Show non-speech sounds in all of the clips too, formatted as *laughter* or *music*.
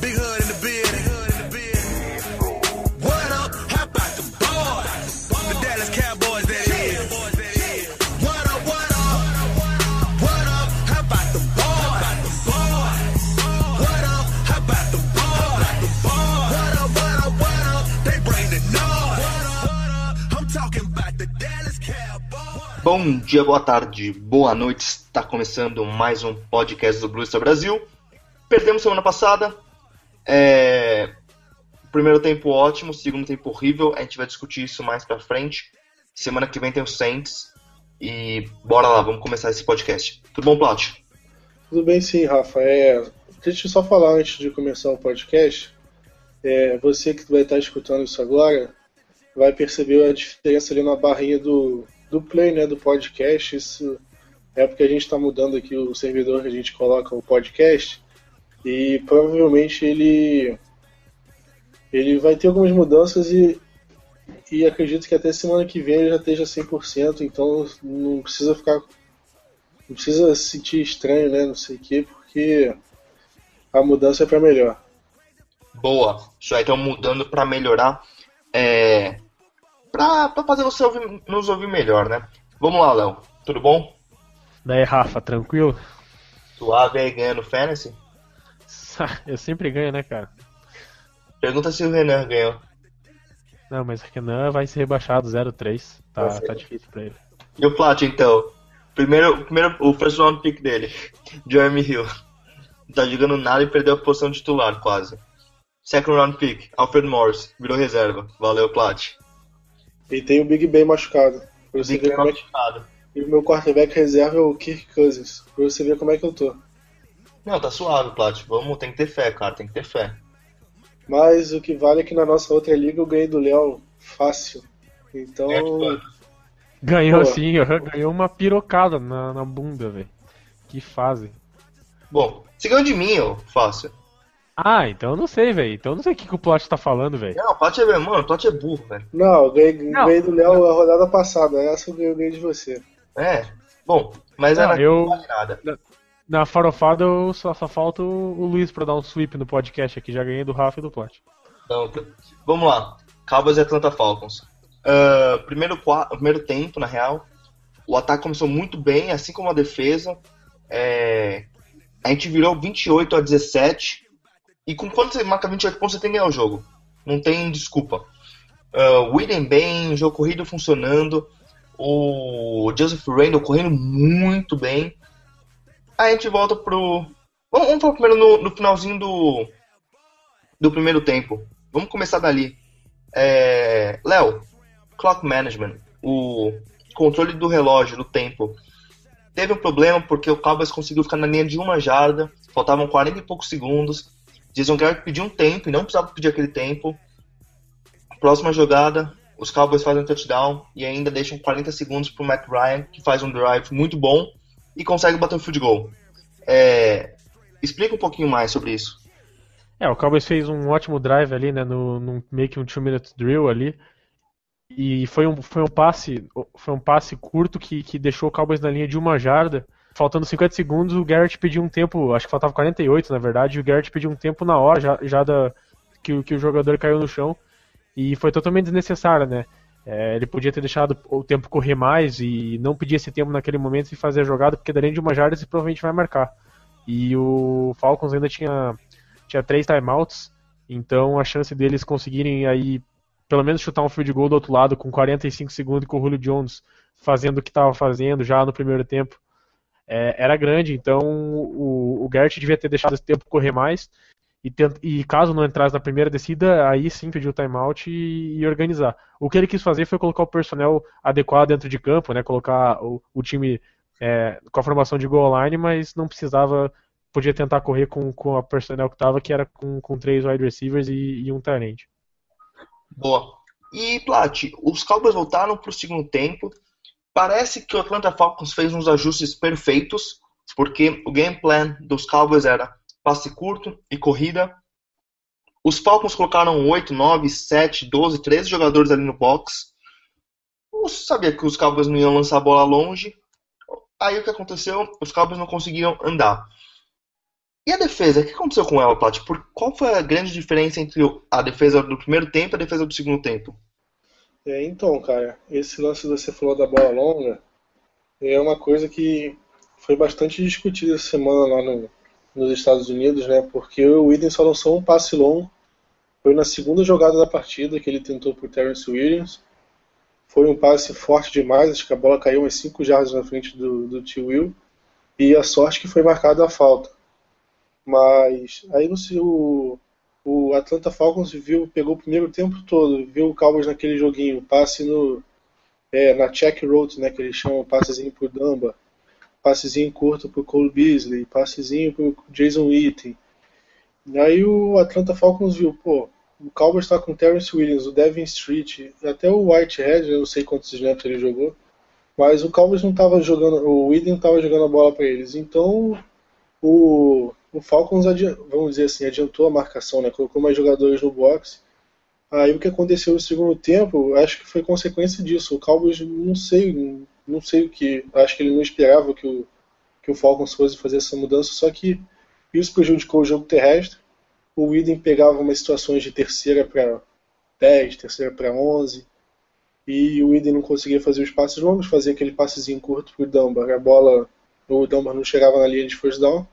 Big hood in the building. Bom dia, boa tarde, boa noite. Está começando mais um podcast do Blue Star Brasil. Perdemos semana passada. É... Primeiro tempo ótimo, segundo tempo horrível. A gente vai discutir isso mais pra frente. Semana que vem tem o Saints. E bora lá, vamos começar esse podcast. Tudo bom, Plat? Tudo bem sim, Rafa. É, deixa eu só falar antes de começar o podcast. É, você que vai estar escutando isso agora vai perceber a diferença ali na barrinha do, do play, né, do podcast. Isso é porque a gente está mudando aqui o servidor que a gente coloca o podcast e provavelmente ele ele vai ter algumas mudanças e, e acredito que até semana que vem ele já esteja 100%, então não precisa ficar não precisa se sentir estranho, né, não sei o quê, porque a mudança é para melhor. Boa. Isso aí, então mudando pra melhorar. É... Pra fazer você ouvir- nos ouvir melhor, né? Vamos lá, Léo. Tudo bom? Daí, Rafa, tranquilo? Suave aí ganhando Fantasy? *laughs* Eu sempre ganho, né, cara? Pergunta se o Renan ganhou. Não, mas o Renan vai ser rebaixado 0-3. Tá, ser. tá difícil pra ele. E o Plat, então? Primeiro, primeiro, o first round pick dele, *laughs* Jeremy Hill. Não tá jogando nada e perdeu a posição de titular, quase. Second round pick, Alfred Morris, virou reserva. Valeu, Plat. E tem o Big Ben machucado. Big como é machucado. E o meu quarterback reserva é o Kirk Cousins. Pra você ver como é que eu tô. Não, tá suave, Plat. Vamos, tem que ter fé, cara, tem que ter fé. Mas o que vale é que na nossa outra liga eu ganhei do Léo fácil. Então, É, Ganhou Pô. sim, ganhou uma pirocada na, na bunda, velho. Que fase. Bom, você ganhou de mim, ô, fácil. Ah, então eu não sei, velho. Então eu não sei o que, que o plot tá falando, velho. Não, o Plat é, mano, o Plat é burro, velho. não, eu ganhei, Não. ganhei do Léo a rodada passada. Essa eu ganhei, eu ganhei de você. É, bom, mas Não, era eu- não vale nada. Na farofada eu só, só falta o, o Luiz pra dar um sweep no podcast aqui. Já ganhei do Rafa e do plot. Então, vamos lá. Cowboys e Atlanta Falcons. Ah, primeiro, primeiro tempo, na real, o ataque começou muito bem, assim como a defesa. É, a gente virou 28 a 17. E com quando você marca 28 pontos, você tem que ganhar o jogo. Não tem desculpa. Uh, William bem, jogo corrido funcionando. O Joseph Randall correndo muito bem. Aí a gente volta pro. Vamos, vamos falar primeiro no, no finalzinho do, do primeiro tempo. Vamos começar dali. É, Léo, clock management, o controle do relógio, do tempo. Teve um problema porque o Cowboys conseguiu ficar na linha de uma jarda, faltavam 40 e poucos segundos. Jason Garrett pediu um tempo e não precisava pedir aquele tempo. Próxima jogada, os Cowboys fazem um touchdown e ainda deixam 40 segundos para o Matt Ryan, que faz um drive muito bom e consegue bater o field goal. É, explica um pouquinho mais sobre isso. É, o Cowboys fez um ótimo drive ali, né, no, num meio que um 2 minute drill ali. E foi um, foi um passe, foi um passe curto que, que deixou o Cowboys na linha de uma jarda. Faltando 50 segundos, o Garrett pediu um tempo, acho que faltava 48 na verdade, e o Garrett pediu um tempo na hora já, já da, que, que o jogador caiu no chão. E foi totalmente desnecessário, né? É, ele podia ter deixado o tempo correr mais e não pedir esse tempo naquele momento e fazer a jogada, porque da linha de uma jarda ele provavelmente vai marcar. E o Falcons ainda tinha tinha três timeouts, então a chance deles conseguirem aí pelo menos chutar um field goal do outro lado com 45 segundos com o Julio Jones fazendo o que estava fazendo já no primeiro tempo é, era grande, então o, o Garrett devia ter deixado esse tempo correr mais e, tent- e caso não entrasse na primeira descida, aí sim pedir o timeout e, e organizar. O que ele quis fazer foi colocar o personnel adequado dentro de campo, né, colocar o, o time é, com a formação de goal line, mas não precisava podia tentar correr com, com a personnel que tava, que era com, com três wide receivers e, e um end. Boa. E, Plat, os Cowboys voltaram para o segundo tempo. Parece que o Atlanta Falcons fez uns ajustes perfeitos, porque o game plan dos Cowboys era passe curto e corrida. Os Falcons colocaram 8, 9, 7, 12, 13 jogadores ali no box. Eu sabia que os Cowboys não iam lançar a bola longe. Aí o que aconteceu? Os Cowboys não conseguiram andar. E a defesa? O que aconteceu com ela, Plat? Por qual foi a grande diferença entre a defesa do primeiro tempo e a defesa do segundo tempo? É, então, cara, esse lance que você falou da bola longa é uma coisa que foi bastante discutida essa semana lá no, nos Estados Unidos, né? Porque o Williams só lançou um passe longo. Foi na segunda jogada da partida que ele tentou por Terence Williams. Foi um passe forte demais, acho que a bola caiu umas 5 jardas na frente do, do T. Will. E a sorte que foi marcada a falta. Mas aí no o, o Atlanta Falcons viu, pegou o primeiro tempo todo, viu o Cowboys naquele joguinho, passe no é, na check road, né, que eles chamam passezinho por Dumba, passezinho curto pro Cole Beasley, passezinho pro Jason Witten. Aí o Atlanta Falcons viu, pô, o Cowboys está com o Terrence Williams, o Devin Street, até o Whitehead, eu não sei quantos snaps ele jogou, mas o Cowboys não estava jogando, o não estava jogando a bola para eles. Então o, o Falcons, vamos dizer assim, adiantou a marcação, né? colocou mais jogadores no box. Aí o que aconteceu no segundo tempo, acho que foi consequência disso. O Cowboys, não sei, não sei o que, acho que ele não esperava que o, que o Falcons fosse fazer essa mudança, só que isso prejudicou o jogo terrestre. O Widen pegava umas situações de terceira para 10, terceira para 11, e o Widen não conseguia fazer os passes longos, fazia aquele passezinho curto pro Dunbar. A bola, o Dunbar não chegava na linha de first down,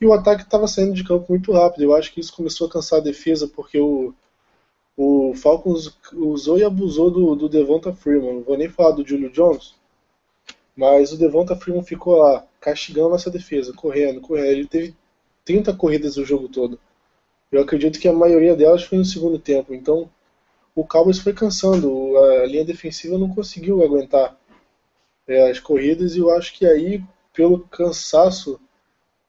e o ataque estava saindo de campo muito rápido. Eu acho que isso começou a cansar a defesa, porque o, o Falcons usou e abusou do, do Devonta Freeman. Não vou nem falar do Julio Jones, mas o Devonta Freeman ficou lá, castigando essa defesa, correndo, correndo. Ele teve 30 corridas o jogo todo. Eu acredito que a maioria delas foi no segundo tempo. Então, o Cowboys foi cansando. A linha defensiva não conseguiu aguentar é, as corridas e eu acho que aí, pelo cansaço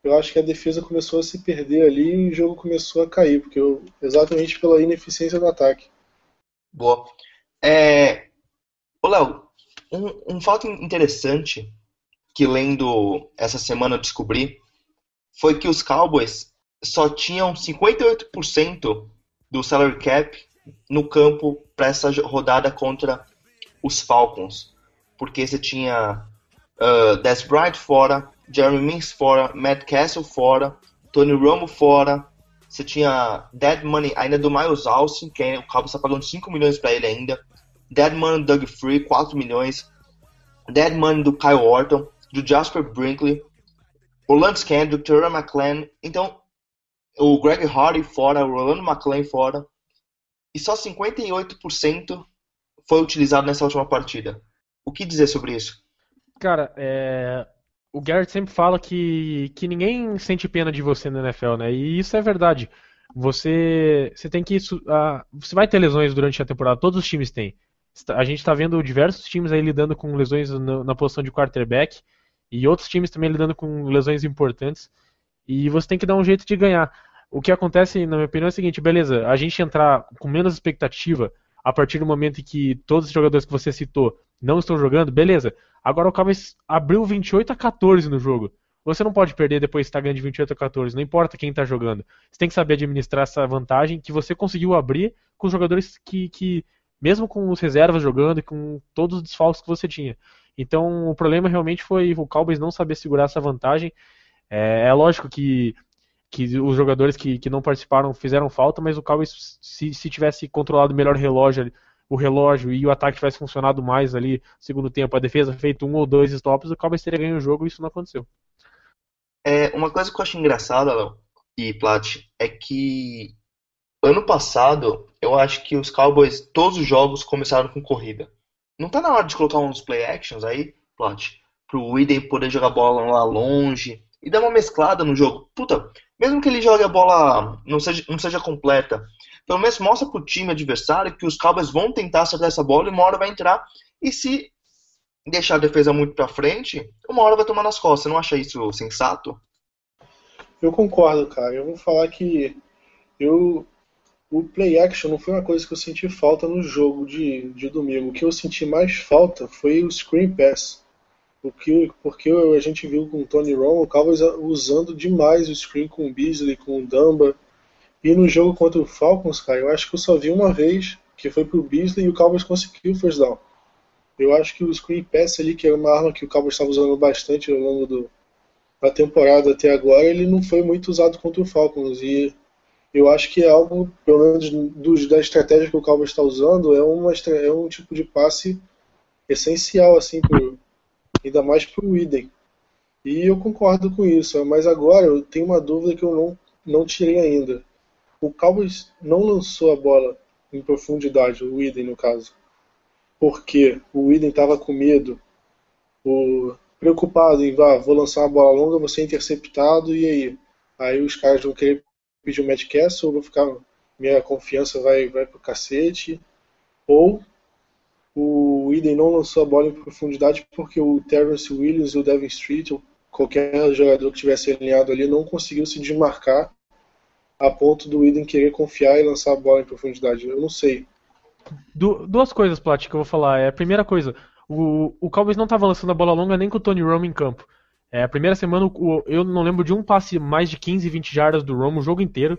eu acho que a defesa começou a se perder ali e o jogo começou a cair, porque eu, exatamente pela ineficiência do ataque. Boa. É... Ô, Léo, um, um fato interessante que lendo essa semana eu descobri foi que os Cowboys só tinham 58% do salary cap no campo para essa rodada contra os Falcons. Porque você tinha uh, Des Bryant fora, Jeremy Mings fora, Matt Castle fora, Tony Romo fora. Você tinha Dead Money ainda do Miles Austin, que o Cowboys está pagando 5 milhões para ele ainda. Dead Money do Doug Free, 4 milhões. Dead Money do Kyle Orton, do Jasper Brinkley, o Lance Kendrick, Terry McLean. Então, o Greg Hardy fora, o Rolando McLean fora. E só 58% foi utilizado nessa última partida. O que dizer sobre isso? Cara, é, o Garrett sempre fala que, que ninguém sente pena de você na NFL, né? E isso é verdade. Você, você tem que. Uh, você vai ter lesões durante a temporada, todos os times têm. A gente está vendo diversos times aí lidando com lesões na, na, posição de quarterback e outros times também lidando com lesões importantes. E você tem que dar um jeito de ganhar. O que acontece, na minha opinião, é o seguinte: beleza, a gente entrar com menos expectativa a partir do momento em que todos os jogadores que você citou não estão jogando, beleza. Agora o Cowboys abriu 28 a 14 no jogo. Você não pode perder depois de estar ganhando de 28 a 14, não importa quem está jogando. Você tem que saber administrar essa vantagem que você conseguiu abrir com os jogadores que, que mesmo com os reservas jogando e com todos os desfalques que você tinha. Então o problema realmente foi o Cowboys não saber segurar essa vantagem. É, é lógico que, que os jogadores que, que não participaram fizeram falta, mas o Cowboys, se, se tivesse controlado melhor o relógio o relógio e o ataque tivesse funcionado mais ali segundo tempo, a defesa feito um ou dois stops, o Cowboys teria ganho o jogo e isso não aconteceu. É, uma coisa que eu acho engraçada, Léo e Plat, é que ano passado eu acho que os Cowboys, todos os jogos começaram com corrida. Não tá na hora de colocar uns play actions aí, Plat, pro Widen poder jogar bola lá longe e dar uma mesclada no jogo. Puta, mesmo que ele jogue a bola não seja, não seja completa, pelo menos mostra pro time adversário que os Cowboys vão tentar acertar essa bola e uma hora vai entrar. E se deixar a defesa muito para frente, uma hora vai tomar nas costas. Você não acha isso sensato? Eu concordo, cara. Eu vou falar que eu o play action não foi uma coisa que eu senti falta no jogo de, de domingo. O que eu senti mais falta foi o screen pass. Porque, porque a gente viu com o Tony Romo o Cowboys usando demais o screen com o Beasley, com o Dumba. E no jogo contra o Falcons, cara, eu acho que eu só vi uma vez, que foi pro Beasley e o Cowboys conseguiu o first down. Eu acho que o screen pass ali, que era uma arma que o Cowboys estava usando bastante ao longo do, a temporada até agora, ele não foi muito usado contra o Falcons. E eu acho que é algo, pelo menos dos, da estratégia que o Cowboys está usando, é, uma, é um tipo de passe essencial, assim, pro, ainda mais para o Idem. E eu concordo com isso, mas agora eu tenho uma dúvida que eu não, não tirei ainda. O Cowboys não lançou a bola em profundidade, o Idem no caso, porque o Idem estava com medo, o, preocupado em, ah, vou lançar uma bola longa, vou ser interceptado, e aí? Aí os caras vão querer pedir um Matt Castle, vou ficar, minha confiança vai, vai pro cacete, ou o Eden não lançou a bola em profundidade porque o Terrence Williams e o Devin Street, ou qualquer jogador que tivesse alinhado ali, não conseguiu se desmarcar a ponto do Eden querer confiar e lançar a bola em profundidade. Eu não sei. Du duas coisas, Plat, que eu vou falar. É, a primeira coisa, o, o Cowboys não estava lançando a bola longa nem com o Tony Romo em campo. É, a primeira semana o, eu não lembro de um passe mais de 15, 20 jardas do Romo o jogo inteiro.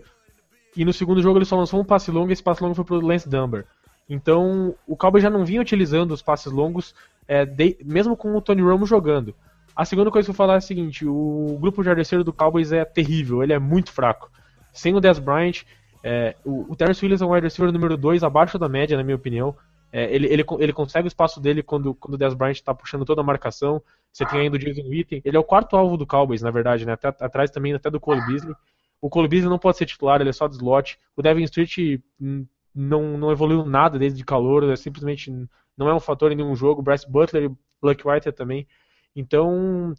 E no segundo jogo ele só lançou um passe longo e esse passe longo foi pro Lance Dunbar. Então o Cowboys já não vinha utilizando os passes longos, é, de, mesmo com o Tony Romo jogando. A segunda coisa que eu vou falar é a seguinte: o grupo de arremesseiro do Cowboys é terrível, ele é muito fraco. Sem o Dez Bryant, é, o, o Terrence Williams é um wide receiver número 2, abaixo da média, na minha opinião. É, ele, ele, ele consegue o espaço dele quando, quando o Dez Bryant está puxando toda a marcação. Você tem ainda o Jason Witten. Ele é o quarto alvo do Cowboys, na verdade, né? Até, atrás também até do Cole Beasley. O Cole Beasley não pode ser titular, ele é só de slot. O Devin Street não, não evoluiu nada desde de calor, é simplesmente não é um fator em nenhum jogo. Bryce Butler e Black White também. Então,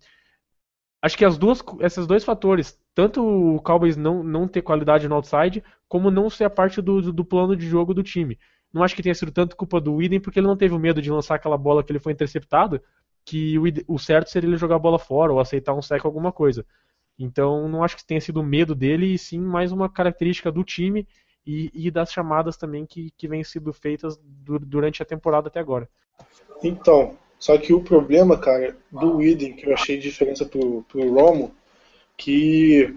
acho que as duas, esses dois fatores, tanto o Cowboys não, não ter qualidade no outside, como não ser a parte do, do plano de jogo do time. Não acho que tenha sido tanto culpa do Widen, porque ele não teve o medo de lançar aquela bola que ele foi interceptado, que o, o certo seria ele jogar a bola fora ou aceitar um sec alguma coisa. Então não acho que tenha sido medo dele, e sim mais uma característica do time e, e das chamadas também que, que vêm sendo feitas du durante a temporada até agora. Então, só que o problema, cara, do Widen, que eu achei diferença pro, pro Romo, que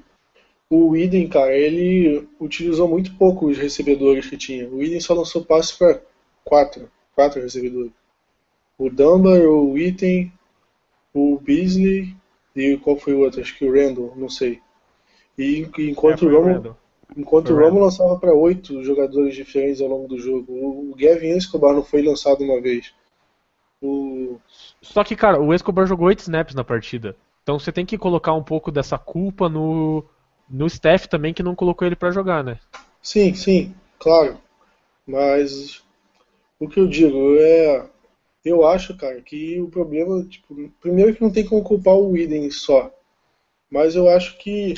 o Iden, cara, ele utilizou muito pouco os recebedores que tinha. O Iden só lançou passe para quatro, quatro recebedores. O Dunbar, o Iten, o Beasley e qual foi o outro? Acho que o Randall, não sei. E enquanto é, o Romo, enquanto o Romo lançava para oito jogadores diferentes ao longo do jogo. O Gavin Escobar não foi lançado uma vez. O... Só que, cara, o Escobar jogou oito snaps na partida. Então você tem que colocar um pouco dessa culpa no, no staff também que não colocou ele para jogar, né? Sim, sim, claro. Mas o que eu digo é. Eu acho, cara, que o problema, tipo, primeiro que não tem como culpar o Widen só. Mas eu acho que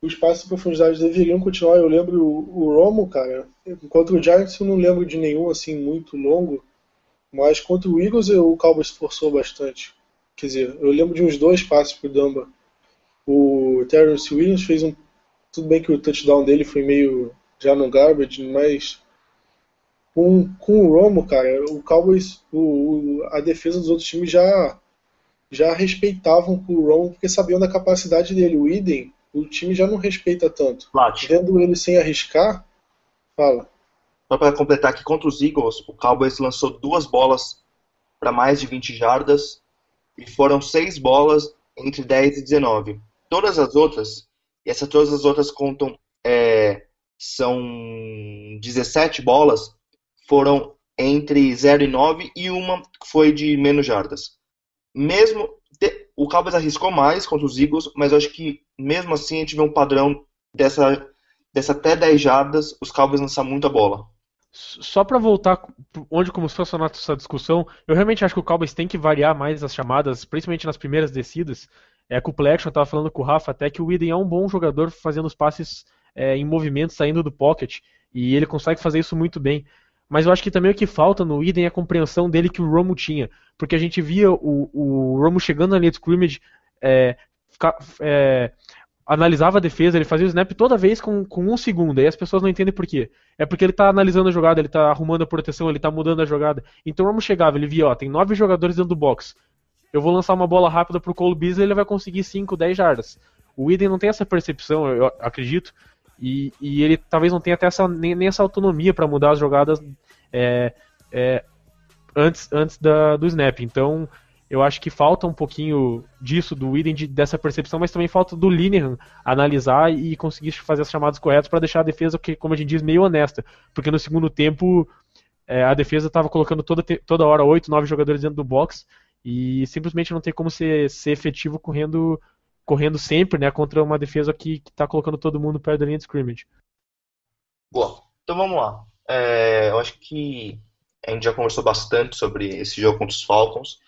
os passos de profundidade deveriam continuar. Eu lembro o, o Romo, cara, contra o Giants eu não lembro de nenhum assim muito longo. Mas contra o Eagles o Cowboys forçou bastante. Quer dizer, eu lembro de uns dois passos pro Dumba. O Terrence Williams fez um tudo bem que o touchdown dele foi meio já no garbage, mas com, com o Romo, cara, o Cowboys, o, a defesa dos outros times já já respeitavam o Romo porque sabiam da capacidade dele. O Iden, o time já não respeita tanto. Late. Vendo ele sem arriscar, fala. Só para completar aqui, contra os Eagles, o Cowboys lançou duas bolas para mais de 20 jardas e foram seis bolas entre 10 e 19. Todas as outras e essas todas as outras contam, é, são 17 bolas, foram entre 0 e 9 e uma foi de menos jardas. Mesmo o Cowboys arriscou mais contra os Eagles, mas eu acho que mesmo assim a gente vê um padrão dessa, dessa até 10 jardas, os Cowboys lançam muita bola. Só para voltar onde começou a nossa discussão, eu realmente acho que o Cowboys tem que variar mais as chamadas, principalmente nas primeiras descidas. É, com o Plexion, eu tava falando com o Rafa até que o Eden é um bom jogador fazendo os passes é, em movimento, saindo do pocket, e ele consegue fazer isso muito bem. Mas eu acho que também o que falta no Eden é a compreensão dele que o Romo tinha. Porque a gente via o, o Romo chegando na linha de scrimmage, é, é, analisava a defesa, ele fazia o snap toda vez com, com um segundo, e as pessoas não entendem por quê. É porque ele está analisando a jogada, ele está arrumando a proteção, ele está mudando a jogada. Então o Romo chegava, ele via, ó, tem nove jogadores dentro do box eu vou lançar uma bola rápida pro Cole Beasley, ele vai conseguir 5, 10 jardas. O Eden não tem essa percepção, eu acredito, e, e ele talvez não tenha até essa, nem, nem essa autonomia para mudar as jogadas é, é, antes, antes da, do snap. Então, Eu acho que falta um pouquinho disso do Whedon, de, dessa percepção, mas também falta do Linehan analisar e conseguir fazer as chamadas corretas para deixar a defesa, que, como a gente diz, meio honesta. Porque no segundo tempo é, a defesa estava colocando toda, toda hora 8, 9 jogadores dentro do box e simplesmente não tem como ser, ser efetivo correndo, correndo sempre né, contra uma defesa que está colocando todo mundo perto da linha de scrimmage. Boa. Então vamos lá. É, eu acho que a gente já conversou bastante sobre esse jogo contra os Falcons.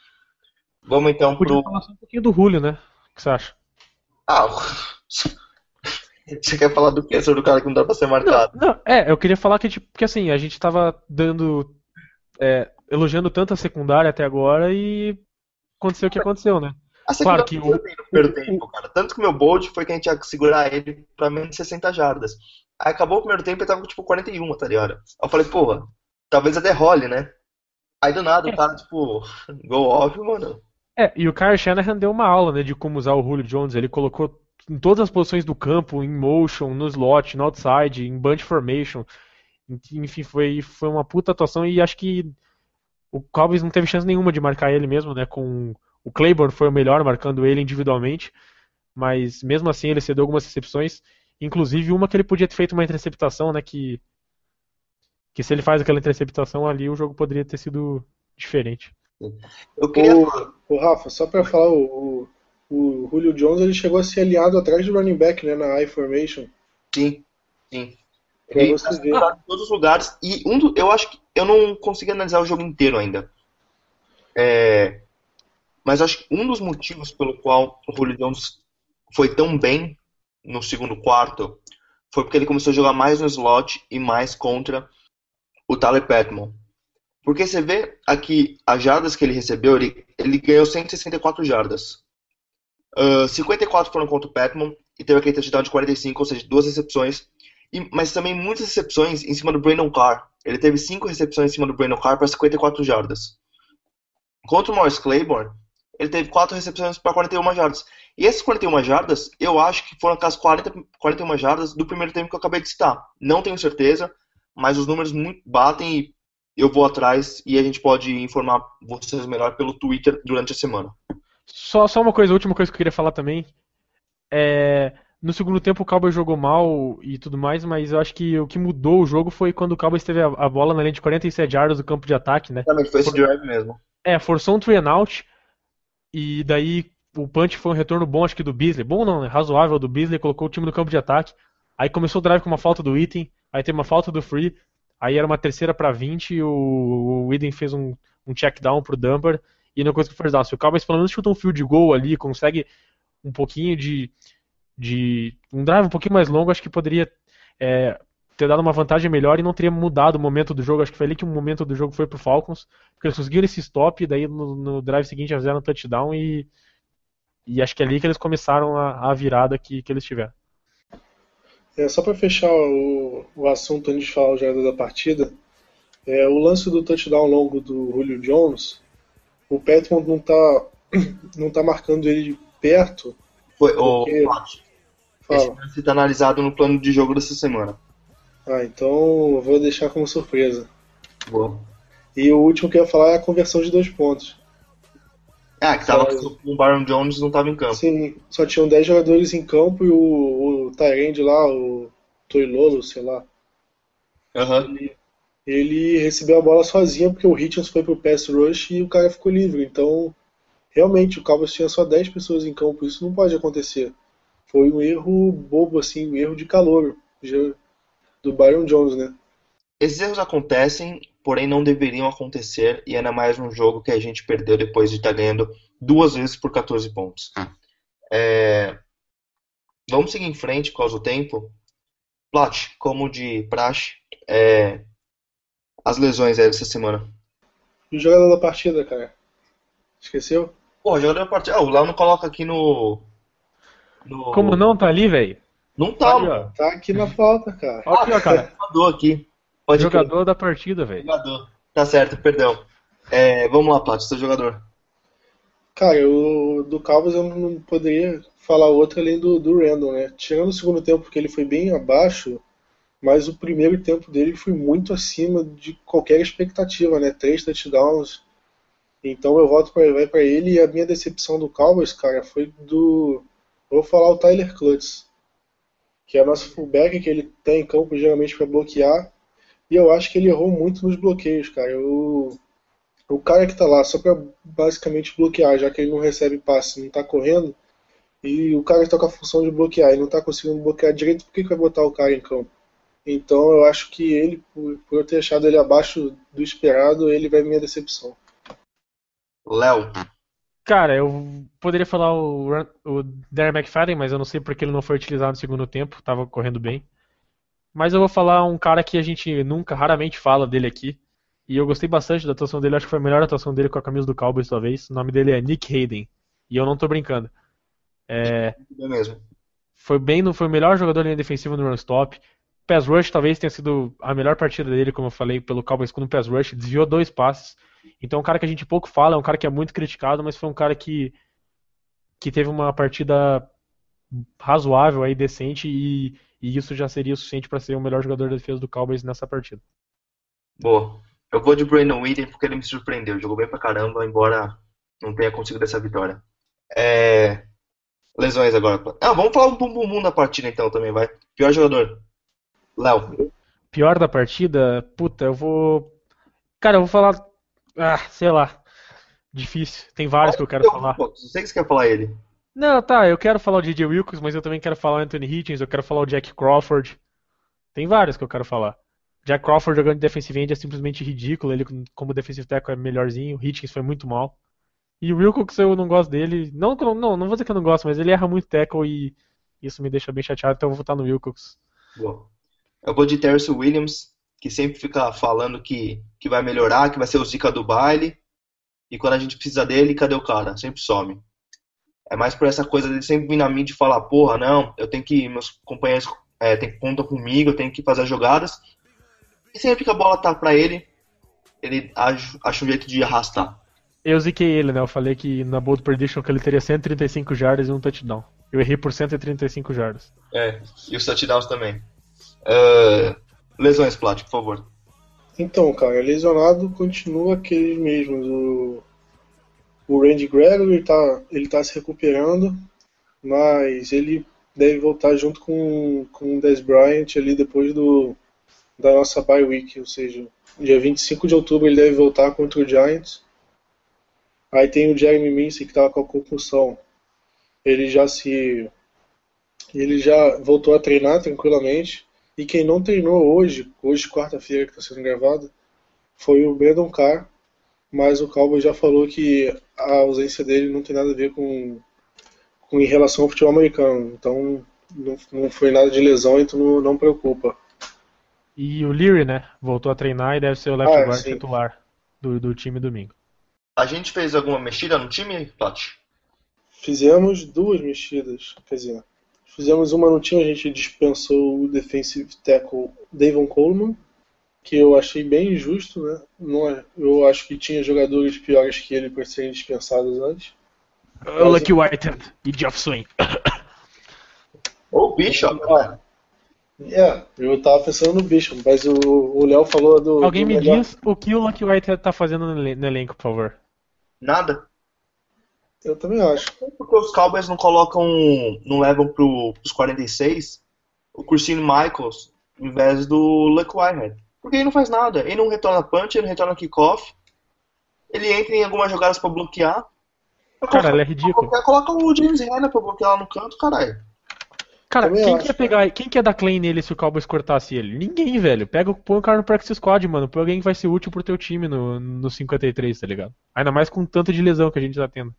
Vamos então Podia pro. falar só um pouquinho do Julio, né? O que você acha? Ah, *laughs* você quer falar do que sobre o cara que não dá pra ser marcado? Não, é, eu queria falar que, tipo, que assim, a gente tava dando. é, elogiando tanto a secundária até agora e aconteceu o que aconteceu, né? A Claro segunda que foi o- bem no primeiro tempo, cara. Tanto que o meu bold foi que a gente ia segurar ele pra menos de 60 jardas. Aí acabou o primeiro tempo e tava com, tipo 41, tá ligado? Aí eu falei, porra, talvez até role, né? Aí do nada o cara, tipo, *laughs* go off, mano. É, e o Kyle Shanahan deu uma aula, né, de como usar o Julio Jones. Ele colocou em todas as posições do campo, em motion, no slot, no outside, em bunch formation. Enfim, foi, foi uma puta atuação e acho que o Cowboys não teve chance nenhuma de marcar ele mesmo, né, com o Claiborne foi o melhor marcando ele individualmente, mas mesmo assim ele cedeu algumas recepções, inclusive uma que ele podia ter feito uma interceptação, né, que que se ele faz aquela interceptação ali, o jogo poderia ter sido diferente. Eu queria. O, o Rafa, só pra falar, o, o, o Julio Jones ele chegou a ser alinhado atrás do running back, né, na I formation. Sim, sim. Pra Ele você tá ver. em todos os lugares. E um do, eu acho que eu não consegui analisar o jogo inteiro ainda. É, mas acho que um dos motivos pelo qual o Julio Jones foi tão bem no segundo quarto foi porque ele começou a jogar mais no slot e mais contra o Tyler Patmon. Porque você vê aqui as jardas que ele recebeu, ele, ele ganhou 164 jardas. Ah, 54 foram contra o Patmon e teve aquele touchdown de 45, ou seja, duas recepções. E- mas também muitas recepções em cima do Brandon Carr. Ele teve cinco recepções em cima do Brandon Carr para 54 jardas. Contra o Morris Claiborne, ele teve quatro recepções para 41 jardas. E essas 41 jardas, eu acho que foram aquelas 40, 41 jardas do primeiro tempo que eu acabei de citar. Não tenho certeza, mas os números muito batem e eu vou atrás e a gente pode informar vocês melhor pelo Twitter durante a semana. Só, só uma coisa, a última coisa que eu queria falar também. É, no segundo tempo o Cowboys jogou mal e tudo mais, mas eu acho que o que mudou o jogo foi quando o Cowboys teve a, a bola na linha de 47 jardas do campo de ataque, né? Exatamente, foi esse drive mesmo. É, forçou um three and out e daí o punch foi um retorno bom, acho que do Beasley. Bom não, né? Razoável do Beasley, colocou o time no campo de ataque. Aí começou o drive com uma falta do Item, aí teve uma falta do Free, aí era uma terceira para 20 e o, o fez um, um check down pro Dumper e não conseguiu first down. Se o Cowboys pelo menos chuta um field goal ali, consegue um pouquinho de, de um drive um pouquinho mais longo, acho que poderia é, ter dado uma vantagem melhor e não teria mudado o momento do jogo. Acho que foi ali que o momento do jogo foi pro Falcons, porque eles conseguiram esse stop e daí no, no drive seguinte já fizeram um touchdown e, e acho que é ali que eles começaram a, a virada que, que eles tiveram. É, só para fechar o, o assunto antes de falar o jogador da partida, é, o lance do touchdown longo do Julio Jones, o Petmont não tá, *clears throat* não tá marcando ele perto. Foi, o, Porque- esse Fala. lance tá analisado no plano de jogo dessa semana. Ah, então vou deixar como surpresa. Boa. E o último que eu ia falar é a conversão de dois pontos. Ah, que tava Só- com o Byron Jones não tava em campo. Sim, só tinham 10 jogadores em campo e o, o Tyrande lá, o Toilolo, sei lá, Aham. ele recebeu a bola sozinho porque o Hitchens foi pro pass rush e o cara ficou livre. Então, realmente, o Cowboys tinha só 10 pessoas em campo, isso não pode acontecer. Foi um erro bobo, assim, um erro de calor do Byron Jones, né? Esses erros acontecem, porém não deveriam acontecer, e ainda mais num jogo que a gente perdeu depois de estar ganhando duas vezes por 14 pontos. É, Vamos seguir em frente por causa do tempo. Plat, como de praxe, é, as lesões aí dessa semana. E o jogador da partida, cara? Esqueceu? Pô, jogador da partida. Ah, o Léo não coloca aqui no. no- Como não tá ali, velho? Não tá, Ali, ó. mano. Tá aqui na pauta, cara. Olha aqui, ó, cara. *laughs* Jogador aqui. Pode. Jogador da partida, velho. Jogador. Tá certo, perdão. É, vamos lá, Plat, seu jogador. Cara, o do Cowboys eu não poderia falar outro além do, do Randall, né? Tirando o segundo tempo, porque ele foi bem abaixo, mas o primeiro tempo dele foi muito acima de qualquer expectativa, né? Três touchdowns. Então pra, vai para ele e a minha decepção do Cowboys, cara, foi do. Vou falar o Tyler Klutz, que é nosso fullback que ele tem em campo geralmente para bloquear. E eu acho que ele errou muito nos bloqueios, cara. O, o cara que tá lá só para basicamente bloquear, já que ele não recebe passe, não tá correndo, e o cara que tá com a função de bloquear e não tá conseguindo bloquear direito, por que, que vai botar o cara em campo? Então eu acho que ele, por, por eu ter achado ele abaixo do esperado, ele vai minha decepção. Léo. Cara, eu poderia falar o, o Darren McFadden, mas eu não sei porque ele não foi utilizado no segundo tempo, tava correndo bem. Mas eu vou falar um cara que a gente nunca, raramente fala dele aqui. E eu gostei bastante da atuação dele, acho que foi a melhor atuação dele com a camisa do Cowboys, talvez. O nome dele é Nick Hayden. E eu não tô brincando. É, mesmo. foi bem, foi o melhor jogador da linha defensiva no run stop. Pass rush talvez tenha sido a melhor partida dele, como eu falei, pelo Cowboys com o pass rush, desviou dois passes. Então é um cara que a gente pouco fala, é um cara que é muito criticado, mas foi um cara que que teve uma partida razoável aí, decente e, e isso já seria o suficiente para ser o melhor jogador da defesa do Cowboys nessa partida. Boa. Eu vou de Brandon Whedon porque ele me surpreendeu. Jogou bem pra caramba, embora não tenha conseguido essa vitória. É... Lesões agora. Ah, vamos falar um bum bum da partida então também, vai. Pior jogador. Léo. Pior da partida, puta, eu vou Cara, eu vou falar ah, sei lá. Difícil. Tem vários que eu quero falar. Pô, sei que você quer falar ele. Não, tá, eu quero falar o DJ Wilkes, mas eu também quero falar o Anthony Hitchens, eu quero falar o Jack Crawford. Tem vários que eu quero falar. Jack Crawford jogando de defensive end é simplesmente ridículo, ele como defensive tackle é melhorzinho, o Hitchens foi muito mal. E o Wilkes eu não gosto dele, não, não, não vou dizer que eu não gosto, mas ele erra muito tackle e isso me deixa bem chateado, então eu vou votar no Wilkes. Boa. Eu vou de Terrence Williams, que sempre fica falando que, que vai melhorar, que vai ser o Zika do baile. E quando a gente precisa dele, cadê o cara? Sempre some. É mais por essa coisa dele sempre vir na mídia e falar, porra, não, eu tenho que. Meus companheiros é, tem que contar comigo, eu tenho que fazer as jogadas. E sempre que a bola tá pra ele, ele acha, acha um jeito de arrastar. Eu ziquei ele, né? Eu falei que na Bold Prediction que ele teria 135 jardas e um touchdown. Eu errei por 135 jardas. É, e os touchdowns também. Uh, lesões, Plat, por favor. Então, cara, lesionado continua aqueles mesmos. O, o Randy Gregory tá, ele tá se recuperando, mas ele deve voltar junto com, com o Des Bryant ali depois do, da nossa bye week, ou seja, dia 25 de outubro ele deve voltar contra o Giants. Aí tem o Jeremy Mincy que estava com a concussão. Ele já se. Ele já voltou a treinar tranquilamente. E quem não treinou hoje, hoje quarta-feira que está sendo gravado, foi o Brandon Carr. Mas o Cowboy já falou que a ausência dele não tem nada a ver com, com em relação ao futebol americano. Então não, não foi nada de lesão, então não, não preocupa. E o Leary, né? Voltou a treinar e deve ser o left Ah, guard sim. titular do, do time domingo. A gente fez alguma mexida no time, Plat? Fizemos duas mexidas, quer dizer, fizemos uma no time, a gente dispensou o defensive tackle Davon Coleman, que eu achei bem injusto, né? Não é, eu acho que tinha jogadores piores que ele para serem dispensados antes. O Lucky Whitehead e Geoff Swain. Ou Bishop. Ah, é, eu tava pensando no Bishop, mas o o Léo falou do. Alguém do me melhor- diz o que o Lucky Whitehead tá fazendo no elenco, por favor. Nada. Eu também acho. Porque os Cowboys não colocam, não levam pro, pros 46 o Cursino Michaels em vez do Luck Whitehead. Porque ele não faz nada. Ele não retorna punch, ele não retorna kickoff. Ele entra em algumas jogadas pra bloquear. Cara, ele é ridículo. Coloca, coloca o James Renner pra bloquear lá no canto, caralho. Cara, Também quem acho, que ia pegar, quem que ia dar claim nele se o Cowboys cortasse ele? Ninguém, velho. Pega, põe o cara no practice squad, mano. Põe alguém que vai ser útil pro teu time no, no 53, tá ligado? Ainda mais com tanto de lesão que a gente tá tendo.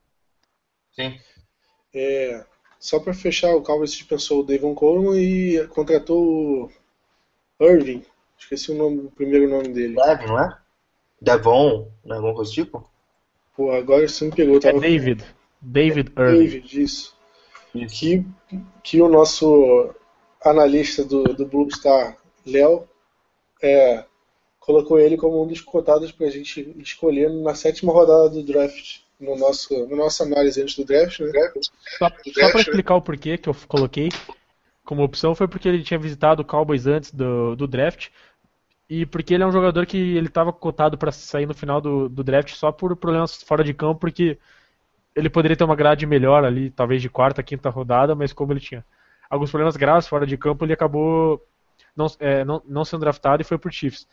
Sim. É, só para fechar, o Cowboys dispensou o Davon Coleman e contratou o Irving. Esqueci o, nome, o primeiro nome dele. Devin, não é? Devon, né? Alguma coisa do tipo? Pô, agora você me pegou. É Tava... David. David Irving. David, isso. Que, que o nosso analista do, do Blue Star, Léo, é, colocou ele como um dos cotados para a gente escolher na sétima rodada do draft. No nosso, na nossa análise antes do draft, né? Só, só pra explicar o porquê que eu coloquei como opção, foi porque ele tinha visitado o Cowboys antes do, do draft. E porque ele é um jogador que ele estava cotado para sair no final do, do draft só por problemas fora de campo, porque ele poderia ter uma grade melhor ali, talvez de quarta, quinta rodada, mas como ele tinha alguns problemas graves fora de campo, ele acabou não, é, não, não sendo draftado e foi pro Chiefs.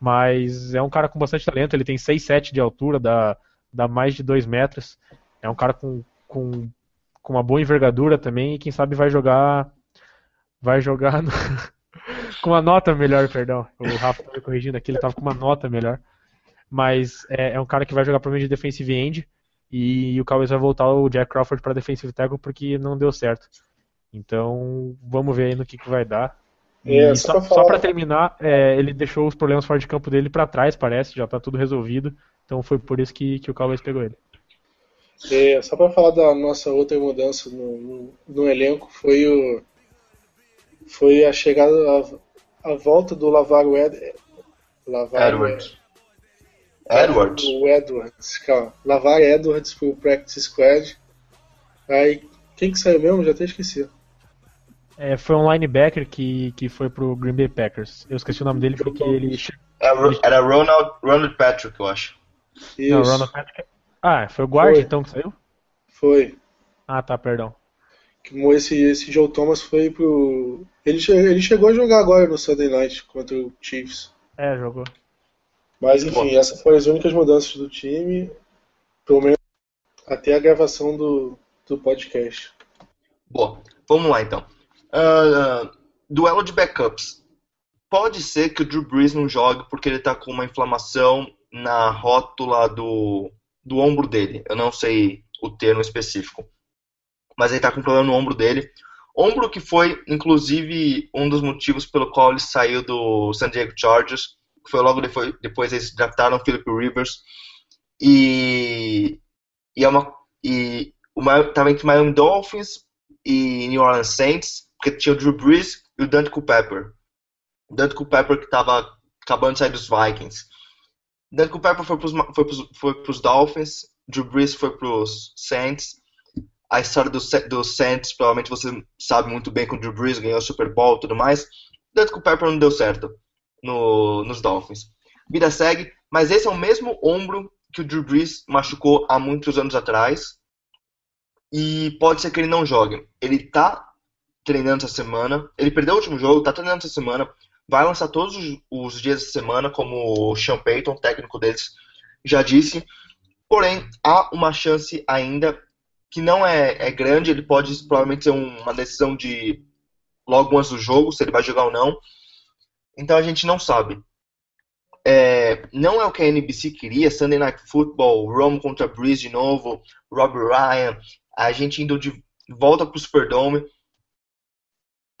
Mas é um cara com bastante talento, ele tem 6'7 de altura, dá, dá mais de 2 metros. É um cara com, com, com uma boa envergadura também e quem sabe vai jogar. Vai jogar *laughs* no, com uma nota melhor, perdão. O Rafa tá me corrigindo aqui, ele tava com uma nota melhor. Mas é, é um cara que vai jogar provavelmente de defensive end. E o Cowboys vai voltar o Jack Crawford para defensive tackle porque não deu certo. Então, vamos ver aí no que, que vai dar. É, só só, para terminar, é, ele deixou os problemas fora de campo dele para trás, parece, já tá tudo resolvido. Então foi por isso que, que o Cowboys pegou ele. É, só para falar da nossa outra mudança no, no, no elenco, foi o foi a chegada, a, a volta do Lavaro Ed, Edwards. Edwards. O Edwards, calma. Lavar Edwards pro Practice Squad. Aí, quem que saiu mesmo? Já até esqueci. É, foi um linebacker que, que foi pro Green Bay Packers. Eu esqueci o nome dele porque ele. Era era Ronald, Ronald Patrick, eu acho. Isso, Não, Ronald Patrick. Ah, foi o guard Foi. então que saiu? foi. Ah, tá, perdão. Que Esse, esse Joe Thomas foi pro. Ele, ele chegou a jogar agora no Sunday Night contra o Chiefs. É, jogou. Mas enfim, essas foram as únicas mudanças do time, pelo menos até a gravação do, do podcast. Boa, vamos lá então. Ah, duelo de backups. Pode ser que o Drew Brees não jogue porque ele tá com uma inflamação na rótula do, do ombro dele. Eu não sei o termo específico. Mas ele tá com problema no ombro dele. Ombro que foi, inclusive, um dos motivos pelo qual ele saiu do San Diego Chargers. Que foi logo depois, depois eles draftaram Philip Rivers. E, e é uma. E o tava entre Miami Dolphins e New Orleans Saints, porque tinha o Drew Brees e o Dante Culpepper. O Dante Culpepper que estava acabando de sair dos Vikings. O Dante Culpepper foi pros, foi pros, foi pros Dolphins, Drew Brees foi pros Saints. A história do, Sa- do Saints, provavelmente você sabe muito bem com o Drew Brees, ganhou o Super Bowl e tudo mais. O Dante Culpepper não deu certo no, nos Dolphins. Vida segue, mas esse é o mesmo ombro que o Drew Brees machucou há muitos anos atrás e pode ser que ele não jogue. Ele tá treinando essa semana, ele perdeu o último jogo, tá treinando essa semana, vai lançar todos os, os dias da semana, como o Sean Payton, técnico deles, já disse. Porém, há uma chance ainda que não é, é grande, ele pode provavelmente ser um- uma decisão de logo antes do jogo, se ele vai jogar ou não. Então a gente não sabe. É, não é o que a NBC queria, Sunday Night Football, Rome contra Breeze de novo, Rob Ryan, a gente indo de volta pro Superdome,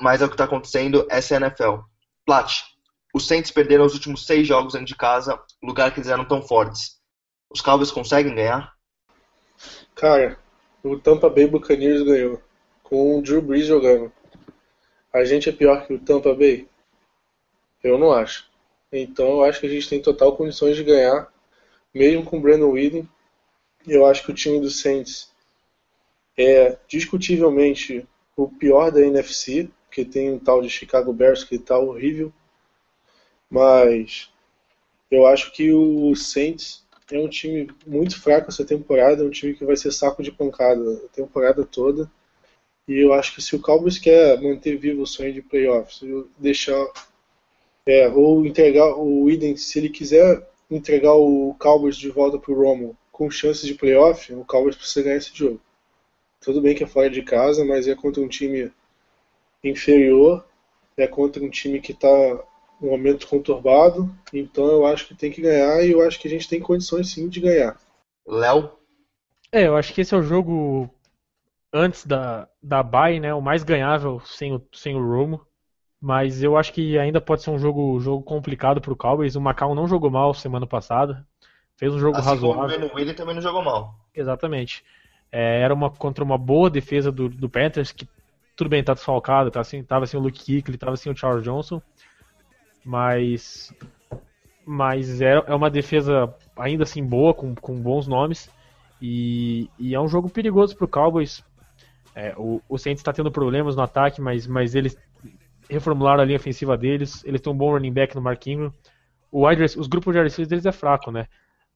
mas é o que está acontecendo, essa é a NFL. Plat, os Saints perderam os últimos seis jogos dentro de casa, lugar que eles eram tão fortes. Os Cowboys conseguem ganhar? Cara, o Tampa Bay Buccaneers ganhou, com o Drew Brees jogando. A gente é pior que o Tampa Bay? Eu não acho. Então eu acho que a gente tem total condições de ganhar, mesmo com o Brandon Whedon. Eu acho que o time do Saints é discutivelmente o pior da NFC, porque tem um tal de Chicago Bears que tá horrível. Mas eu acho que o Saints é um time muito fraco essa temporada, é um time que vai ser saco de pancada a temporada toda. E eu acho que se o Cowboys quer manter vivo o sonho de playoffs, deixar é, ou entregar o Eden, se ele quiser entregar o Cowboys de volta pro Romo com chances de playoff, o Cowboys precisa ganhar esse jogo. Tudo bem que é fora de casa, mas é contra um time inferior, é contra um time que está um momento conturbado, então eu acho que tem que ganhar e eu acho que a gente tem condições sim de ganhar. Léo? É, eu acho que esse é o jogo antes da, da bye, né? O mais ganhável sem o, sem o Romo. Mas eu acho que ainda pode ser um jogo, jogo complicado pro Cowboys. O Macau não jogou mal semana passada. Fez um jogo Assim como o razoável. Brandon Williams também não jogou mal. Exatamente. É, era uma contra uma boa defesa do, do Panthers, que tudo bem, tá desfalcado, tá assim, tava sem o Luke Kuechly, tava sem o Charles Johnson, mas mas é, é uma defesa ainda assim boa, com, com bons nomes, e, e é um jogo perigoso pro Cowboys. É, o, o Saints está tendo problemas no ataque, mas, mas eles reformularam a linha ofensiva deles, eles têm um bom running back no Mark Ingram, o wide, os grupos de receivers deles é fraco, né?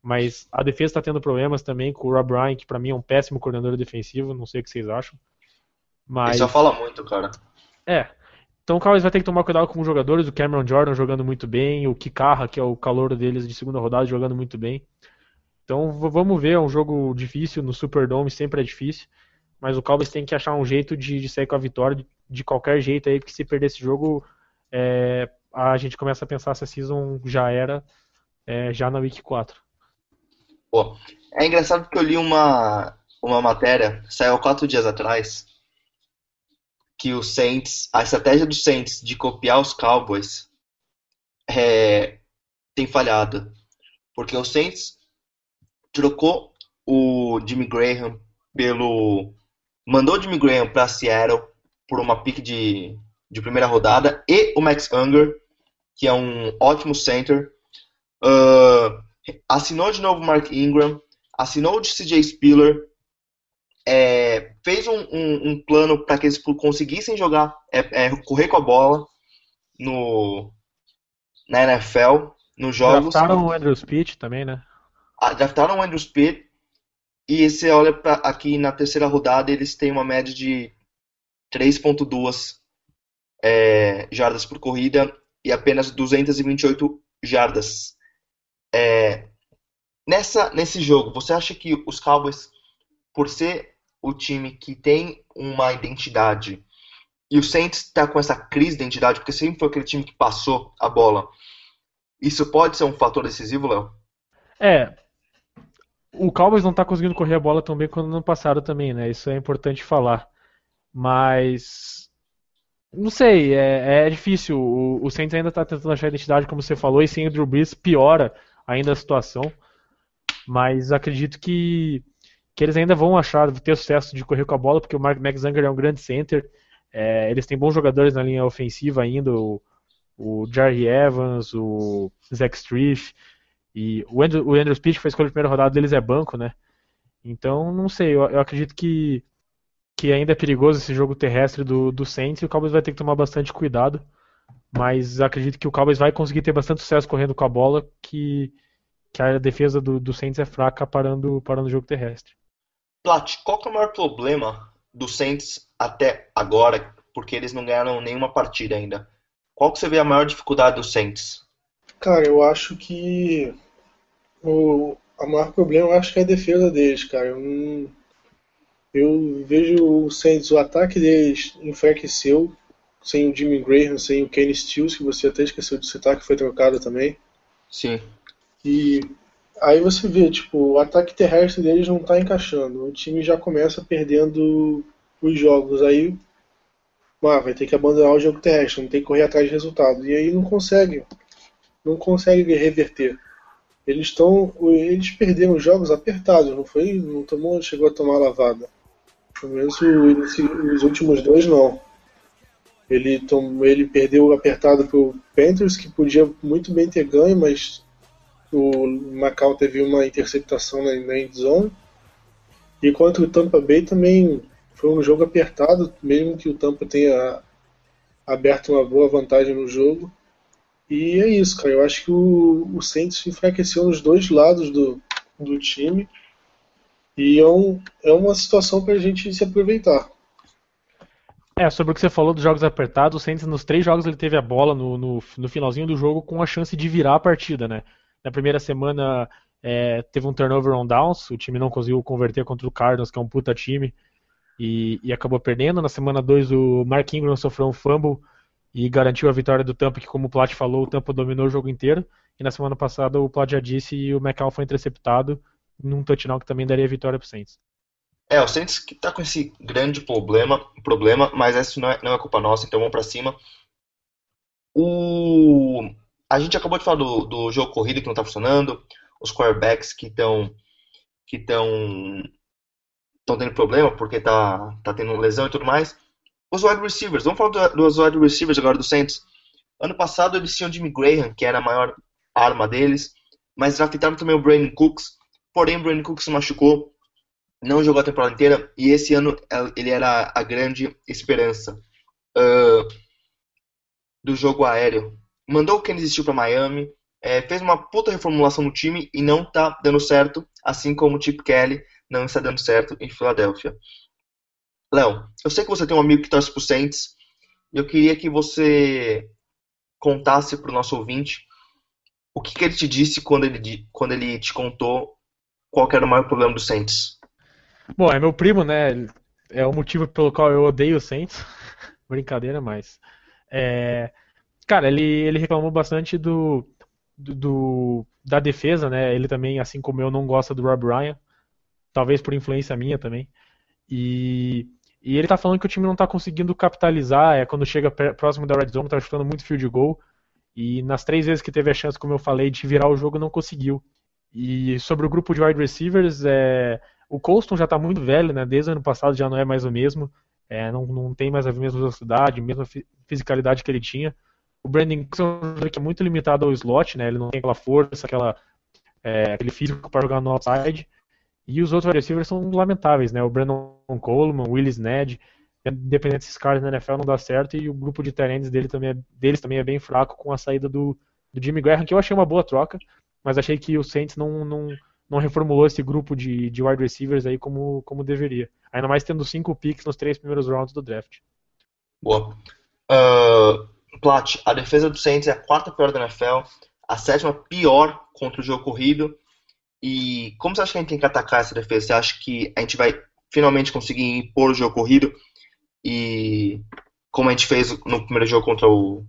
Mas a defesa está tendo problemas também com o Rob Ryan, que para mim é um péssimo coordenador defensivo, não sei o que vocês acham. Mas... Ele só fala muito, cara. É. Então o Cowboys vai ter que tomar cuidado com os jogadores, o Cameron Jordan jogando muito bem, o Kikaha, que é o calor deles de segunda rodada, jogando muito bem. Então vamos ver, é um jogo difícil, no Superdome sempre é difícil, mas o Cowboys tem que achar um jeito de, de sair com a vitória de, de qualquer jeito aí, porque se perder esse jogo, é, a gente começa a pensar se a season já era é, já na Week 4. Pô, é engraçado que eu li uma, uma matéria, saiu quatro dias atrás, que o Saints, a estratégia do Saints de copiar os Cowboys é, tem falhado. Porque o Saints trocou o Jimmy Graham pelo. Mandou o Jimmy Graham para Seattle por uma pick de, de primeira rodada e o Max Unger, que é um ótimo center. Uh, assinou de novo Mark Ingram, assinou o CJ Spiller, é, fez um, um, um plano para que eles conseguissem jogar, é, é, correr com a bola no, na NFL, nos jogos. Draftaram o Andrew Speed também, né? Ah, draftaram o Andrew Speed e você olha pra, aqui na terceira rodada, eles têm uma média de 3.2 é, jardas por corrida e apenas 228 jardas é, nessa, nesse jogo, você acha que os Cowboys, por ser o time que tem uma identidade, e o Saints está com essa crise de identidade, porque sempre foi aquele time que passou a bola, isso pode ser um fator decisivo, Léo? É. O Cowboys não está conseguindo correr a bola tão bem quanto no passado também, né? Isso é importante falar. Mas não sei, é, é difícil. O, o Saints ainda está tentando achar a identidade, como você falou, e sem o Drew Brees piora ainda a situação. Mas acredito que, que eles ainda vão achar, ter sucesso de correr com a bola, porque o Mark Max Zanger é um grande center. É, eles têm bons jogadores na linha ofensiva ainda, o, o Jarry Evans, o Zach Striff, e o Andrew, o Andrew Speed, que foi escolha de primeira rodada deles, é banco, né? Então, não sei, eu, eu, acredito que, que ainda é perigoso esse jogo terrestre do, do Saints e o Cowboys vai ter que tomar bastante cuidado. Mas acredito que o Cowboys vai conseguir ter bastante sucesso correndo com a bola, que, que a defesa do, do Saints é fraca parando, parando o jogo terrestre. Plat, qual que é o maior problema do Saints até agora, porque eles não ganharam nenhuma partida ainda? Qual que você vê a maior dificuldade do Saints? Cara, eu acho que o a maior problema eu acho que é a defesa deles, cara. Eu, não, eu vejo o Saints, o ataque deles enfraqueceu sem o Jimmy Graham, sem o Kenny Stills, que você até esqueceu de citar, que foi trocado também. Sim. E aí você vê, tipo, o ataque terrestre deles não está encaixando. O time já começa perdendo os jogos. Aí ah, vai ter que abandonar o jogo terrestre, não tem que correr atrás de resultado. E aí não consegue. Não consegue reverter. Eles estão. Eles perderam jogos apertados, não foi? Não tomou, chegou a tomar lavada. Pelo menos os últimos dois não. Ele, tom, ele perdeu apertado pro Panthers, que podia muito bem ter ganho, mas o Macau teve uma interceptação na, na endzone. E contra o Tampa Bay também foi um jogo apertado, mesmo que o Tampa tenha aberto uma boa vantagem no jogo. E é isso, cara. Eu acho que o, o Saints enfraqueceu nos dois lados do, do time. E é, um, é uma situação para a gente se aproveitar. É, sobre o que você falou dos jogos apertados, o Saints nos três jogos ele teve a bola no, no, no finalzinho do jogo com a chance de virar a partida, né? Na primeira semana é, teve um turnover on downs, o time não conseguiu converter contra o Cardinals, que é um puta time, e, e acabou perdendo. Na semana 2 o Mark Ingram sofreu um fumble e garantiu a vitória do Tampa, que como o Plat falou, o Tampa dominou o jogo inteiro. E na semana passada o Plat já disse e o McCall foi interceptado num touchdown que também daria vitória pro Saints. É, o Saints que tá com esse grande problema, problema mas essa não é, não é culpa nossa, então vamos para cima. O... A gente acabou de falar do, do jogo corrido que não tá funcionando, os quarterbacks que estão que estão estão tendo problema porque tá, tá tendo lesão e tudo mais. Os wide receivers, vamos falar do, dos wide receivers agora do Saints. Ano passado eles tinham o Jimmy Graham, que era a maior arma deles, mas draftaram também o Brandon Cooks, porém o Brandon Cooks se machucou, não jogou a temporada inteira e esse ano ele era a grande esperança uh, do jogo aéreo. Mandou o Kansas City para Miami, é, fez uma puta reformulação no time e não tá dando certo, assim como o Chip Kelly não está dando certo em Filadélfia. Léo, eu sei que você tem um amigo que torce pro Saints, e eu queria que você contasse pro nosso ouvinte o que, que ele te disse quando ele, quando ele te contou qual era o maior problema do Saints. Bom, é meu primo, né? É o motivo pelo qual eu odeio o Saints. *laughs* Brincadeira, mas. É... Cara, ele, ele reclamou bastante do, do, do, da defesa, né? Ele também, assim como eu, não gosta do Rob Ryan. Talvez por influência minha também. E, e ele tá falando que o time não tá conseguindo capitalizar. É quando chega próximo da red zone, tá chutando muito field goal. E nas três vezes que teve a chance, como eu falei, de virar o jogo, não conseguiu. E sobre o grupo de wide receivers, é, o Colston já está muito velho, né? Desde o ano passado já não é mais o mesmo. É, não, não tem mais a mesma velocidade, mesma fisicalidade que ele tinha. O Brandon Cooks é muito limitado ao slot, né? Ele não tem aquela força, aquela, é, aquele físico para jogar no outside. E os outros receivers são lamentáveis, né? O Brandon Coleman, o Willis Ned, independente desses caras na NFL não dá certo e o grupo de terrenos dele também é, deles também é bem fraco com a saída do, do Jimmy Graham, que eu achei uma boa troca, mas achei que o Saints não, não, não reformulou esse grupo de, de wide receivers aí como, como deveria. Ainda mais tendo cinco picks nos três primeiros rounds do draft. Boa. Uh, Plat, a defesa do Saints é a quarta pior da NFL, a sétima pior contra o jogo corrido. E como você acha que a gente tem que atacar essa defesa? Você acha que a gente vai finalmente conseguir impor o jogo corrido? E como a gente fez no primeiro jogo contra o,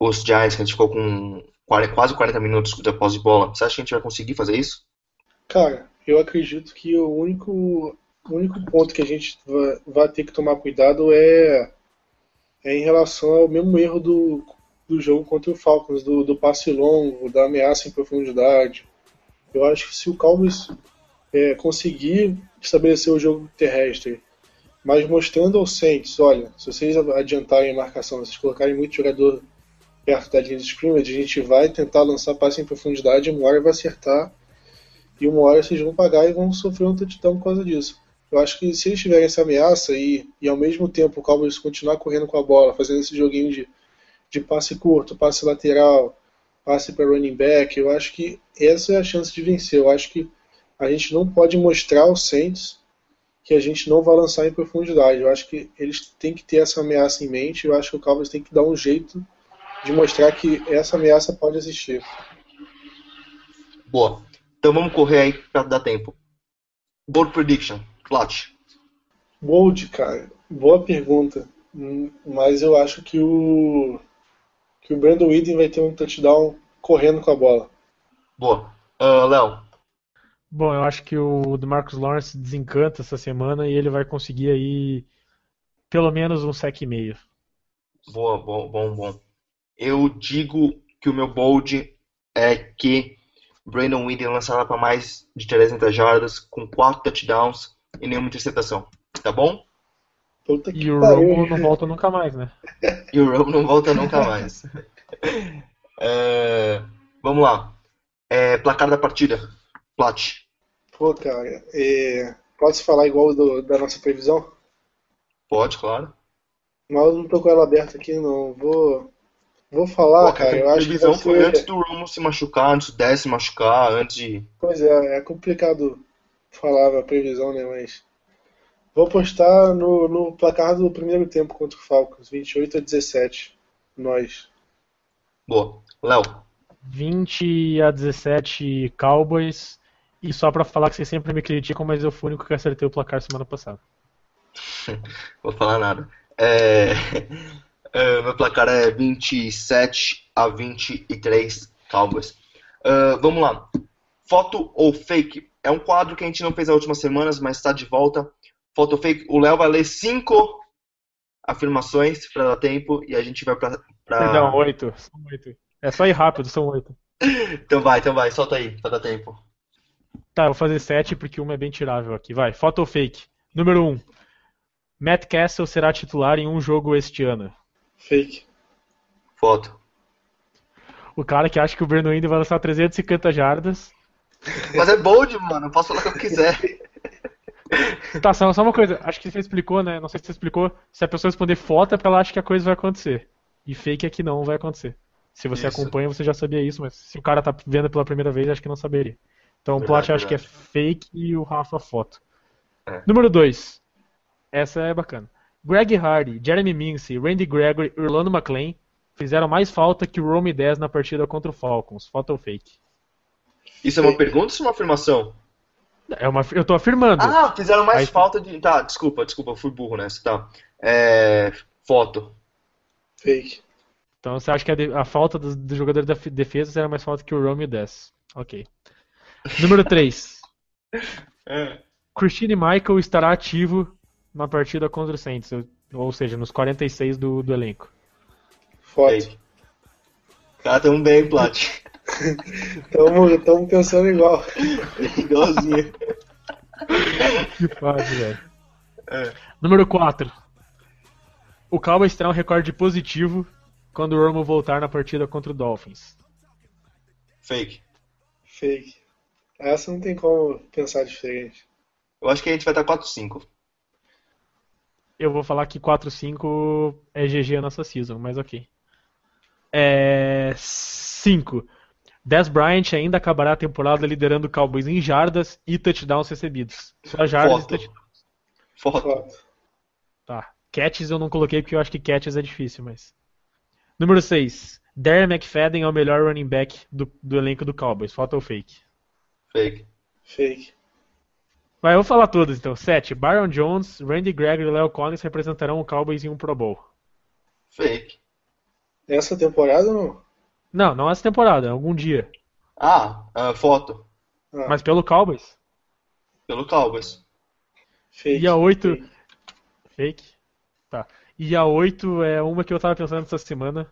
os Giants, que a gente ficou com 40, quase 40 minutos de posse de bola, você acha que a gente vai conseguir fazer isso? Cara, eu acredito que o único, o único ponto que a gente vai, vai ter que tomar cuidado é é em relação ao mesmo erro do, do jogo contra o Falcons, do, do passe longo, da ameaça em profundidade. Eu acho que se o Cowboys é, conseguir estabelecer o jogo terrestre, mas mostrando aos Saints, olha, se vocês adiantarem a marcação, vocês colocarem muito jogador perto da linha de scrimmage, a gente vai tentar lançar passe em profundidade, uma hora vai acertar, e uma hora vocês vão pagar e vão sofrer um touchdown por causa disso. Eu acho que se eles tiverem essa ameaça e, e ao mesmo tempo o Cowboys continuar correndo com a bola, fazendo esse joguinho de, de passe curto, passe lateral, passe para running back, eu acho que essa é a chance de vencer. Eu acho que a gente não pode mostrar aos Saints que a gente não vai lançar em profundidade. Eu acho que eles têm que ter essa ameaça em mente. Eu acho que o Cowboys tem que dar um jeito de mostrar que essa ameaça pode existir. Boa. Então vamos correr aí para dar tempo. Bold prediction. Plot. Bold, cara. Boa pergunta. Hum, mas eu acho que o que o Brandon Whedon vai ter um touchdown correndo com a bola. Boa. Uh, Léo. Bom, eu acho que o Marcus Lawrence desencanta essa semana e ele vai conseguir aí pelo menos um sec e meio. Boa, bom, bom, bom. Eu digo que o meu bold é que Brandon Whedon lançará para mais de 300 jardas com 4 touchdowns e nenhuma interceptação. Tá bom? e o Romo *laughs* não volta nunca mais, né? e o Romo não volta nunca mais. é, vamos lá. É, placar da partida. Plat. Pô, cara, é, pode falar igual do, da nossa previsão? Pode, claro. Mas eu não tô com ela aberta aqui, não. Vou, vou falar, Pô, cara. Eu acho que a previsão foi ser... antes do Romo se machucar, antes do Dez se machucar, antes de. Pois é, é complicado falava a previsão, né? Mas vou postar no, no placar do primeiro tempo contra o Falcons, 28 a 17. Nós. Boa. Léo. 20 a 17 Cowboys. E só pra falar que vocês sempre me criticam, mas eu fui o único que acertei o placar semana passada. *laughs* Vou falar nada. É... Uh, *laughs* meu placar é 27 a 23 Cowboys. Uh, vamos lá. Foto ou fake? É um quadro que a gente não fez nas últimas semanas, mas está de volta. Foto fake. O Léo vai ler cinco afirmações para dar tempo e a gente vai para. Pra... Não, oito. São oito. É só ir rápido, são oito. *laughs* então vai, então vai, solta aí, para dar tempo. Tá, eu vou fazer sete porque uma é bem tirável aqui. Vai, foto fake? Número um. Matt Castle será titular em um jogo este ano. Fake. Foto. O cara que acha que o Indy vai lançar 350 jardas mas é bold, mano. Eu posso falar o que eu quiser. Tá, só, só uma coisa. Acho que você explicou, né? Não sei se você explicou. Se a pessoa responder foto é porque ela acha que a coisa vai acontecer. E fake é que não vai acontecer. Se você Isso. acompanha, você já sabia isso, mas se o cara tá vendo pela primeira vez, acho que não saberia. Então o Verdade, plot acho que é fake e o Rafa foto. É. Número 2. Essa é bacana. Greg Hardy, Jeremy Mincy, Randy Gregory e Orlando McClain fizeram mais falta que o Rome 10 na partida contra o Falcons. Foto ou fake? Isso é uma pergunta ou isso é uma afirmação? É uma, eu tô afirmando. Ah, fizeram mais Aí- falta de. Tá, desculpa, desculpa, eu fui burro nessa, tá. É. Foto. Fake. Então você acha que a, de- a falta do, do jogador da defesa era mais falta que o Rome 10. Ok. Número 3. *laughs* É. Christine Michael estará ativo na partida contra o Saints, ou- seja, nos 46 do, do elenco. Fake. Cara, tamo bem, Plat. *laughs* Tamo, tamo pensando igual. Igualzinho. Que fácil, velho. É. Número 4. O Cowboys terá um recorde positivo quando o Romo voltar na partida contra o Dolphins. Fake. Fake. Essa não tem como pensar diferente. Eu acho que a gente vai estar 4-5. Eu vou falar que 4-5 é GG a nossa season, mas ok. É. 5. Des Bryant ainda acabará a temporada liderando o Cowboys em jardas e touchdowns recebidos. Só jardas e Foto. touchdowns. Foto. Tá. Catches eu não coloquei porque eu acho que catches é difícil, mas. Número 6. Darren McFadden é o melhor running back do, do elenco do Cowboys. Falta o fake. Fake. Fake. Vai, eu vou falar todos então. 7. Byron Jones, Randy Gregory e Leo Collins representarão o Cowboys em um Pro Bowl. Fake. Essa temporada não? Não, não essa temporada, algum dia. Ah, ah, foto. Ah, Mas pelo Cowboys. Pelo Cowboys. fake. E a 8. Fake. Fake? Tá. E a 8 é uma que eu tava pensando essa semana.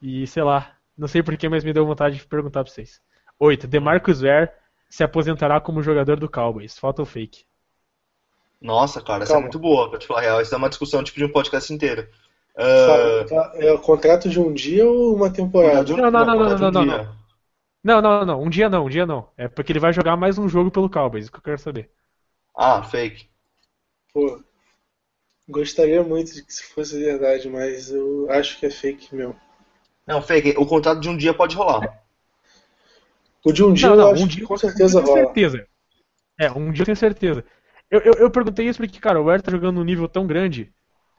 E sei lá, não sei porquê, mas me deu vontade de perguntar pra vocês. 8. DeMarcus Ware se aposentará como jogador do Cowboys. Falta o fake. Nossa, cara, essa Calma. é muito boa, pra te falar a real. Isso é uma discussão tipo de um podcast inteiro. Tá, é o contrato de um dia ou uma temporada? Não, não, não, contrato não, de um não. Não, não, não. Um dia não, um dia não. É porque ele vai jogar mais um jogo pelo Cowboys, isso que eu quero saber. Ah, fake. Pô, gostaria muito de que isso fosse verdade, mas eu acho que é fake mesmo. Não, fake. O contrato de um dia pode rolar. O de um dia não, eu não, acho um que dia com certeza tenho rola. certeza. É, um dia eu tenho certeza. Eu, eu, eu perguntei isso porque, cara, o Ware tá jogando num nível tão grande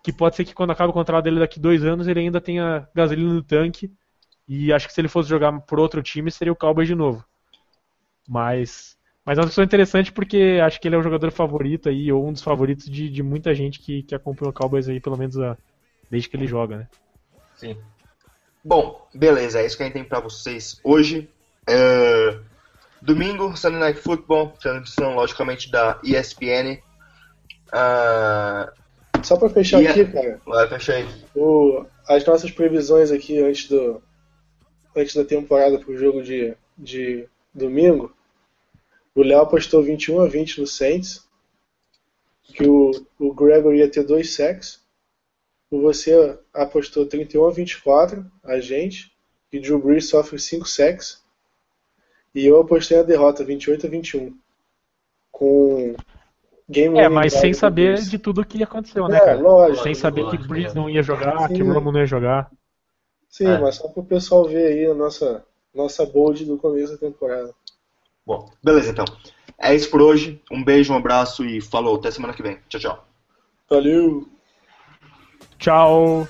que pode ser que quando acaba o contrato dele daqui dois anos ele ainda tenha gasolina no tanque. E acho que se ele fosse jogar por outro time seria o Cowboys de novo. Mas, mas é uma discussão interessante porque acho que ele é o jogador favorito aí, ou um dos favoritos de, de muita gente que, que acompanha o Cowboys aí, pelo menos a- desde que ele joga, né? Sim. Bom, beleza, é isso que a gente tem pra vocês hoje. É, Domingo, Sunday Night Football, transmissão logicamente da ESPN. Ah, Só pra fechar a- aqui, cara, vai, fecha aí. o- as nossas previsões aqui antes do antes da temporada pro jogo de, de domingo, o Léo apostou 21 a 20 no Saints, que o, o Gregory ia ter dois sacks, o você apostou 31 a 24, a gente, e Drew Brees sofre 5 sacks, e eu apostei a derrota 28 a 21, com game É, mas sem saber de tudo que aconteceu, né, É, cara? lógico. Sem saber que lógico, Breeze lógico. não ia jogar, que Sim. Romo não ia jogar. Sim, É. mas só para o pessoal ver aí a nossa, nossa bold do começo da temporada. Bom, beleza então. É isso por hoje. Um beijo, um abraço e falou. Até semana que vem. Tchau, tchau. Valeu! Tchau!